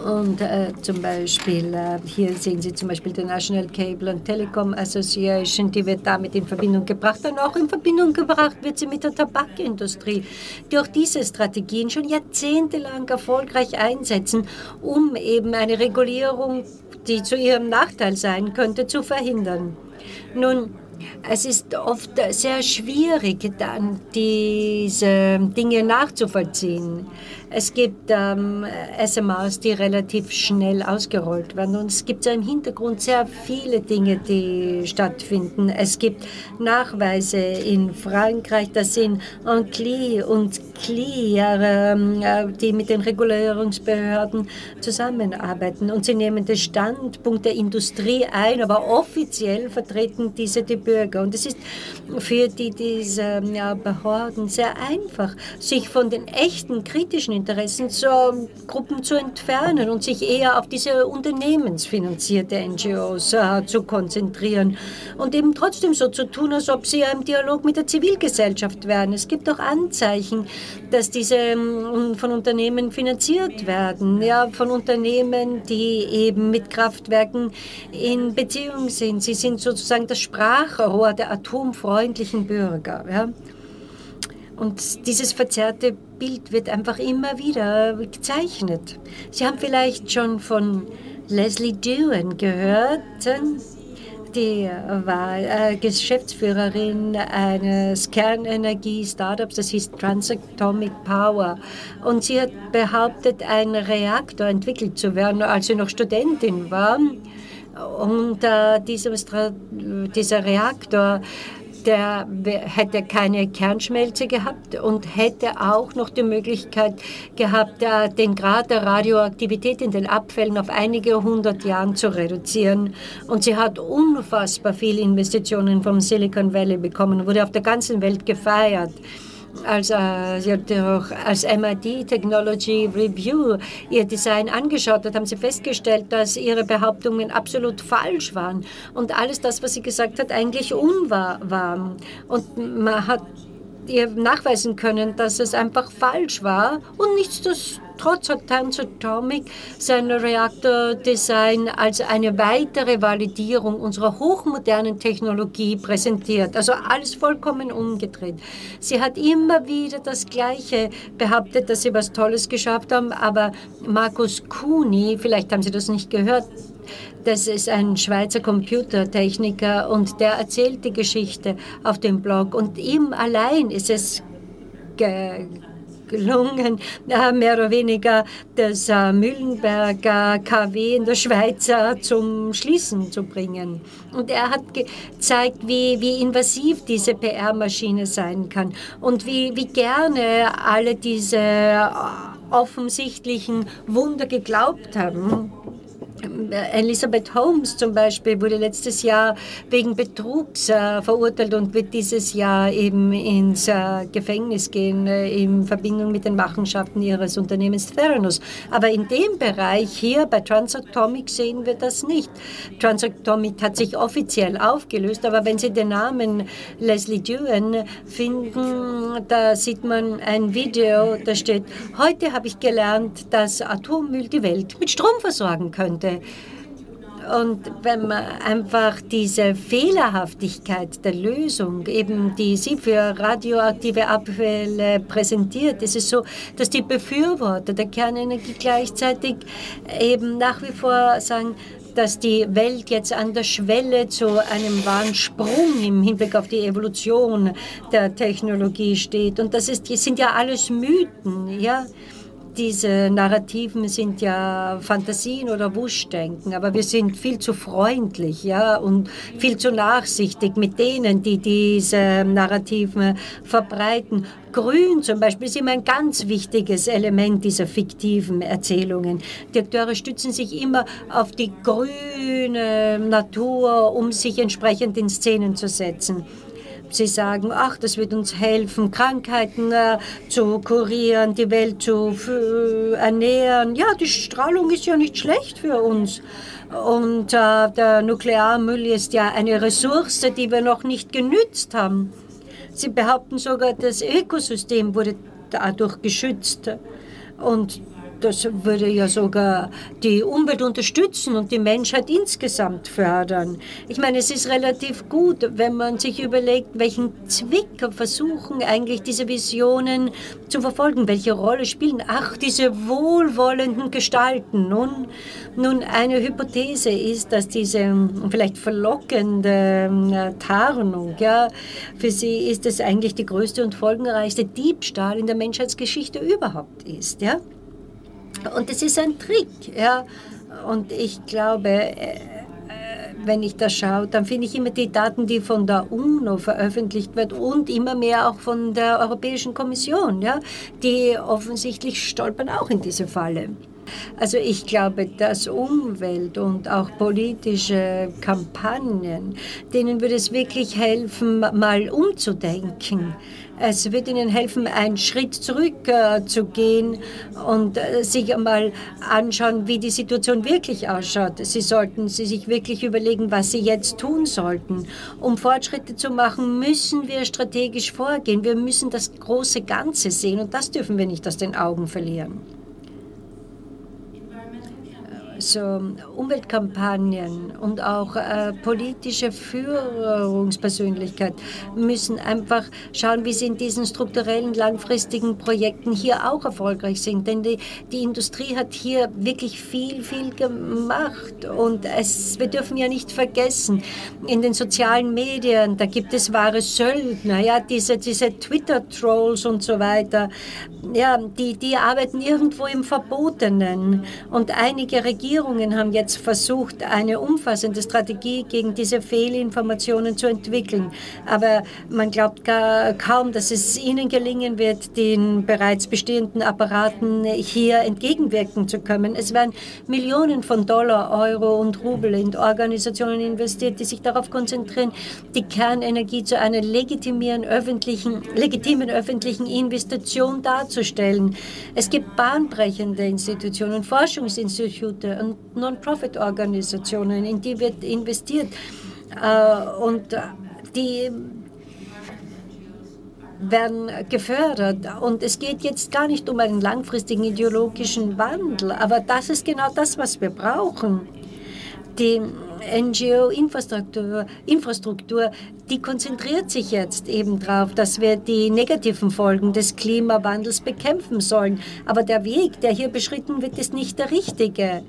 und äh, zum Beispiel, äh, hier sehen Sie zum Beispiel die National Cable and Telecom Association, die wird damit in Verbindung gebracht. Und auch in Verbindung gebracht wird sie mit der Tabakindustrie, die auch diese Strategien schon jahrzehntelang erfolgreich einsetzen, um eben eine Regulierung, die zu ihrem Nachteil sein könnte, zu verhindern. Nun, es ist oft sehr schwierig, dann diese Dinge nachzuvollziehen. Es gibt ähm, SMAs, die relativ schnell ausgerollt werden. Und es gibt im Hintergrund sehr viele Dinge, die stattfinden. Es gibt Nachweise in Frankreich, das sind Ancli und CLI, ähm, äh, die mit den Regulierungsbehörden zusammenarbeiten. Und sie nehmen den Standpunkt der Industrie ein, aber offiziell vertreten diese die Bürger. Und es ist für die, diese ja, Behörden sehr einfach, sich von den echten kritischen Interessengruppen zu entfernen und sich eher auf diese unternehmensfinanzierte NGOs äh, zu konzentrieren und eben trotzdem so zu tun, als ob sie im Dialog mit der Zivilgesellschaft wären. Es gibt auch Anzeichen, dass diese ähm, von Unternehmen finanziert werden, ja, von Unternehmen, die eben mit Kraftwerken in Beziehung sind. Sie sind sozusagen das Sprachrohr der atomfreundlichen Bürger. Ja. Und dieses verzerrte Bild wird einfach immer wieder gezeichnet. Sie haben vielleicht schon von Leslie Dewin gehört. Die war äh, Geschäftsführerin eines Kernenergie-Startups, das hieß Transatomic Power. Und sie hat behauptet, einen Reaktor entwickelt zu werden, als sie noch Studentin war. Und äh, dieser Reaktor der hätte keine Kernschmelze gehabt und hätte auch noch die Möglichkeit gehabt, den Grad der Radioaktivität in den Abfällen auf einige hundert Jahren zu reduzieren. Und sie hat unfassbar viele Investitionen vom Silicon Valley bekommen, wurde auf der ganzen Welt gefeiert als, äh, als MIT Technology Review ihr Design angeschaut hat, haben sie festgestellt, dass ihre Behauptungen absolut falsch waren und alles das, was sie gesagt hat, eigentlich unwahr war. Und man hat ihr nachweisen können, dass es einfach falsch war und nichtsdestotrotz hat Atomic sein Reaktordesign als eine weitere Validierung unserer hochmodernen Technologie präsentiert. Also alles vollkommen umgedreht. Sie hat immer wieder das Gleiche behauptet, dass sie was Tolles geschafft haben, aber Markus Kuni, vielleicht haben Sie das nicht gehört, das ist ein Schweizer Computertechniker und der erzählt die Geschichte auf dem Blog. Und ihm allein ist es gelungen, mehr oder weniger das äh, Mühlenberger KW in der Schweiz äh, zum Schließen zu bringen. Und er hat gezeigt, wie, wie invasiv diese PR-Maschine sein kann und wie, wie gerne alle diese äh, offensichtlichen Wunder geglaubt haben. Elizabeth Holmes zum Beispiel wurde letztes Jahr wegen Betrugs äh, verurteilt und wird dieses Jahr eben ins äh, Gefängnis gehen äh, in Verbindung mit den Machenschaften ihres Unternehmens Theranos. Aber in dem Bereich hier bei Transatomic sehen wir das nicht. Transatomic hat sich offiziell aufgelöst, aber wenn Sie den Namen Leslie Dewin finden, da sieht man ein Video, da steht, heute habe ich gelernt, dass Atommüll die Welt mit Strom versorgen könnte. Seite. Und wenn man einfach diese Fehlerhaftigkeit der Lösung, eben die sie für radioaktive Abfälle präsentiert, ist es so, dass die Befürworter der Kernenergie gleichzeitig eben nach wie vor sagen, dass die Welt jetzt an der Schwelle zu einem wahren Sprung im Hinblick auf die Evolution der Technologie steht. Und das, ist, das sind ja alles Mythen, ja diese Narrativen sind ja Fantasien oder Wunschdenken, aber wir sind viel zu freundlich ja, und viel zu nachsichtig mit denen, die diese Narrativen verbreiten. Grün zum Beispiel ist immer ein ganz wichtiges Element dieser fiktiven Erzählungen. Die Akteure stützen sich immer auf die grüne Natur, um sich entsprechend in Szenen zu setzen. Sie sagen, ach, das wird uns helfen, Krankheiten äh, zu kurieren, die Welt zu äh, ernähren. Ja, die Strahlung ist ja nicht schlecht für uns. Und äh, der Nuklearmüll ist ja eine Ressource, die wir noch nicht genützt haben. Sie behaupten sogar, das Ökosystem wurde dadurch geschützt. Und das würde ja sogar die Umwelt unterstützen und die Menschheit insgesamt fördern. Ich meine, es ist relativ gut, wenn man sich überlegt, welchen Zweck versuchen eigentlich diese Visionen zu verfolgen, welche Rolle spielen. Ach, diese wohlwollenden Gestalten. Nun, nun eine Hypothese ist, dass diese vielleicht verlockende äh, Tarnung, ja, für sie ist es eigentlich die größte und folgenreichste Diebstahl in der Menschheitsgeschichte überhaupt ist, ja. Und es ist ein Trick. Ja? Und ich glaube, äh, äh, wenn ich das schaue, dann finde ich immer die Daten, die von der UNO veröffentlicht werden und immer mehr auch von der Europäischen Kommission, ja, die offensichtlich stolpern auch in diese Falle. Also ich glaube, dass Umwelt und auch politische Kampagnen, denen würde es wirklich helfen, mal umzudenken Es wird ihnen helfen, einen Schritt zurück äh, und äh, sich einmal anschauen, wie die Situation wirklich ausschaut. Sie sollten sie sich wirklich überlegen, was sie jetzt tun sollten. Um Fortschritte zu machen, müssen wir strategisch vorgehen. Wir müssen das große Ganze sehen und das dürfen wir nicht aus den Augen verlieren so Umweltkampagnen und auch äh, politische Führungspersönlichkeit müssen einfach schauen, wie sie in diesen strukturellen, langfristigen Projekten hier auch erfolgreich sind. Denn die, die Industrie hat hier wirklich viel, viel gemacht. Und es, wir dürfen ja nicht vergessen, in den sozialen Medien, da gibt es wahre Söldner, ja, diese, diese Twitter-Trolls und so weiter, ja, die, die arbeiten irgendwo im Verbotenen. Und einige Regierungen Regierungen haben jetzt versucht, eine umfassende Strategie gegen diese Fehlinformationen zu entwickeln. Aber man glaubt gar, kaum, dass es ihnen gelingen wird, den bereits bestehenden Apparaten hier entgegenwirken zu können. Es werden Millionen von Dollar, Euro und Rubel in Organisationen investiert, die sich darauf konzentrieren, die Kernenergie zu einer legitimen öffentlichen, legitimen öffentlichen Investition darzustellen. Es gibt bahnbrechende Institutionen, Forschungsinstitute, und Non-Profit-Organisationen, in die wird investiert. Äh, und die werden gefördert. Und es geht jetzt gar nicht um einen langfristigen ideologischen Wandel, aber das ist genau das, was wir brauchen. Die NGO-Infrastruktur, Infrastruktur, die konzentriert sich jetzt eben darauf, dass wir die negativen Folgen des Klimawandels bekämpfen sollen. Aber der Weg, der hier beschritten wird, ist nicht der richtige.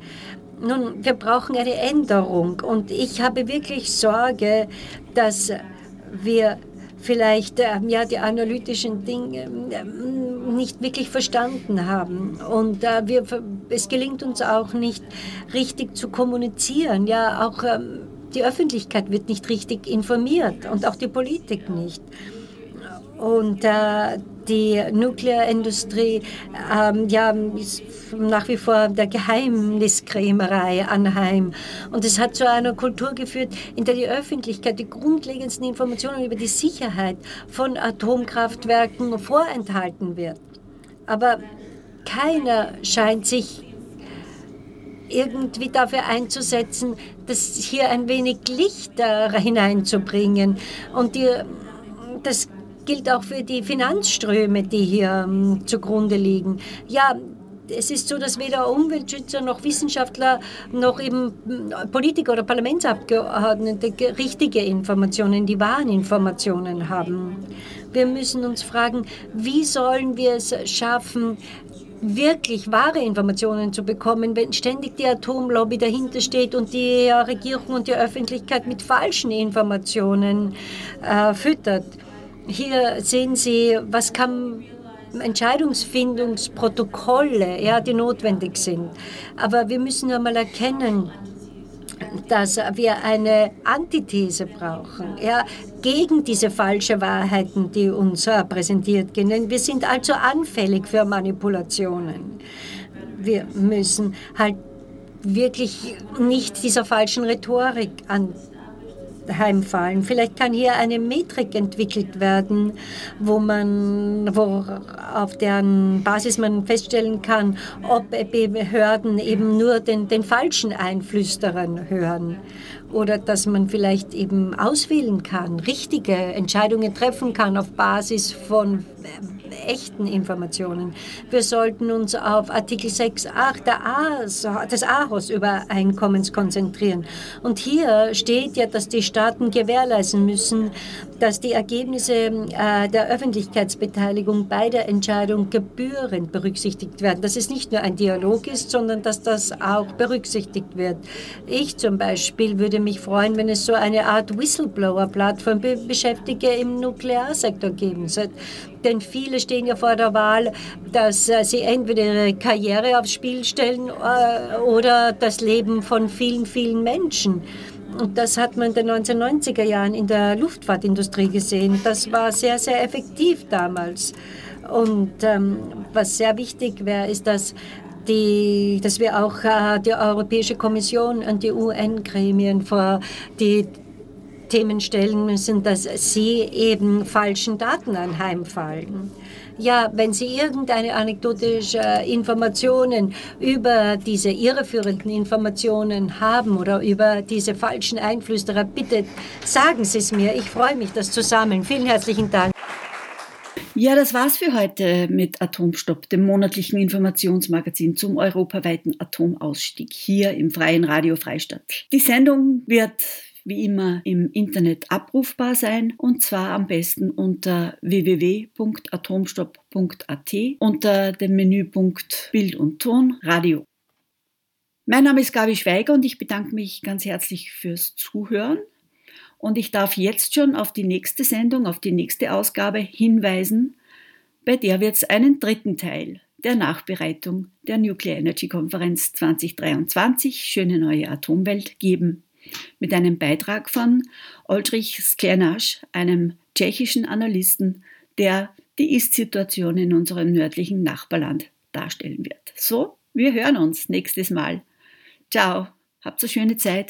Nun, wir brauchen eine Änderung und ich habe wirklich Sorge, dass wir vielleicht äh, ja, die analytischen Dinge äh, nicht wirklich verstanden haben. Und äh, wir, es gelingt uns auch nicht richtig zu kommunizieren. Ja, auch ähm, die Öffentlichkeit wird nicht richtig informiert und auch die Politik nicht. Und äh, die Nuklearindustrie ähm, ja, ist nach wie vor der Geheimniskrämerei anheim. Und es hat zu einer Kultur geführt, in der die Öffentlichkeit die grundlegendsten Informationen über die Sicherheit von Atomkraftwerken vorenthalten wird. Aber keiner scheint sich irgendwie dafür einzusetzen, das hier ein wenig Licht hineinzubringen. Und die, das gilt auch für die Finanzströme, die hier ähm, zugrunde liegen. Ja, es ist so, dass weder Umweltschützer noch Wissenschaftler noch eben hm, Politiker oder Parlamentsabgeordnete richtige Informationen, die wahren Informationen haben. Wir müssen uns fragen, wie sollen wir es schaffen, wirklich wahre Informationen zu bekommen, wenn ständig die Atomlobby dahinter steht und die Regierung und die Öffentlichkeit mit falschen Informationen äh, füttert. Hier sehen Sie, was kann Entscheidungsfindungsprotokolle, ja, die notwendig sind. Aber wir müssen einmal erkennen, dass wir eine Antithese brauchen, ja, gegen diese falschen Wahrheiten, die uns äh, präsentiert werden. Wir sind also anfällig für Manipulationen. Wir müssen halt wirklich nicht dieser falschen Rhetorik an, heimfallen. Vielleicht kann hier eine Metrik entwickelt werden, wo man, wo, auf deren Basis man feststellen kann, ob Behörden eben nur den, den falschen Einflüsterern hören oder dass man vielleicht eben auswählen kann, richtige Entscheidungen treffen kann auf Basis von echten Informationen. Wir sollten uns auf Artikel 6.8 des Aarhus-Übereinkommens konzentrieren. Und hier steht ja, dass die Staaten gewährleisten müssen, dass die Ergebnisse äh, der Öffentlichkeitsbeteiligung bei der Entscheidung gebührend berücksichtigt werden. Dass es nicht nur ein Dialog ist, sondern dass das auch berücksichtigt wird. Ich zum Beispiel würde mich freuen, wenn es so eine Art Whistleblower-Plattform für Beschäftigte im Nuklearsektor geben sollte. Denn viele stehen ja vor der Wahl, dass äh, sie entweder ihre Karriere aufs Spiel stellen äh, oder das Leben von vielen, vielen Menschen. Und das hat man in den 1990er Jahren in der Luftfahrtindustrie gesehen. Das war sehr, sehr effektiv damals. Und ähm, was sehr wichtig wäre, ist, dass, die, dass wir auch äh, die Europäische Kommission und die UN-Gremien vor die Themen stellen müssen, dass sie eben falschen Daten anheimfallen. Ja, wenn Sie irgendeine anekdotische Informationen über diese irreführenden Informationen haben oder über diese falschen Einflüsterer, bitte sagen Sie es mir. Ich freue mich, das zu sammeln. Vielen herzlichen Dank. Ja, das war's für heute mit Atomstopp, dem monatlichen Informationsmagazin zum europaweiten Atomausstieg hier im Freien Radio Freistadt. Die Sendung wird wie immer im Internet abrufbar sein und zwar am besten unter www.atomstopp.at unter dem Menüpunkt Bild und Ton Radio. Mein Name ist Gabi Schweiger und ich bedanke mich ganz herzlich fürs Zuhören. Und ich darf jetzt schon auf die nächste Sendung, auf die nächste Ausgabe hinweisen. Bei der wird es einen dritten Teil der Nachbereitung der Nuclear Energy Konferenz 2023 Schöne neue Atomwelt geben mit einem Beitrag von Oldrich Sklenasch, einem tschechischen Analysten, der die Ist-Situation in unserem nördlichen Nachbarland darstellen wird. So, wir hören uns nächstes Mal. Ciao, habt eine schöne Zeit.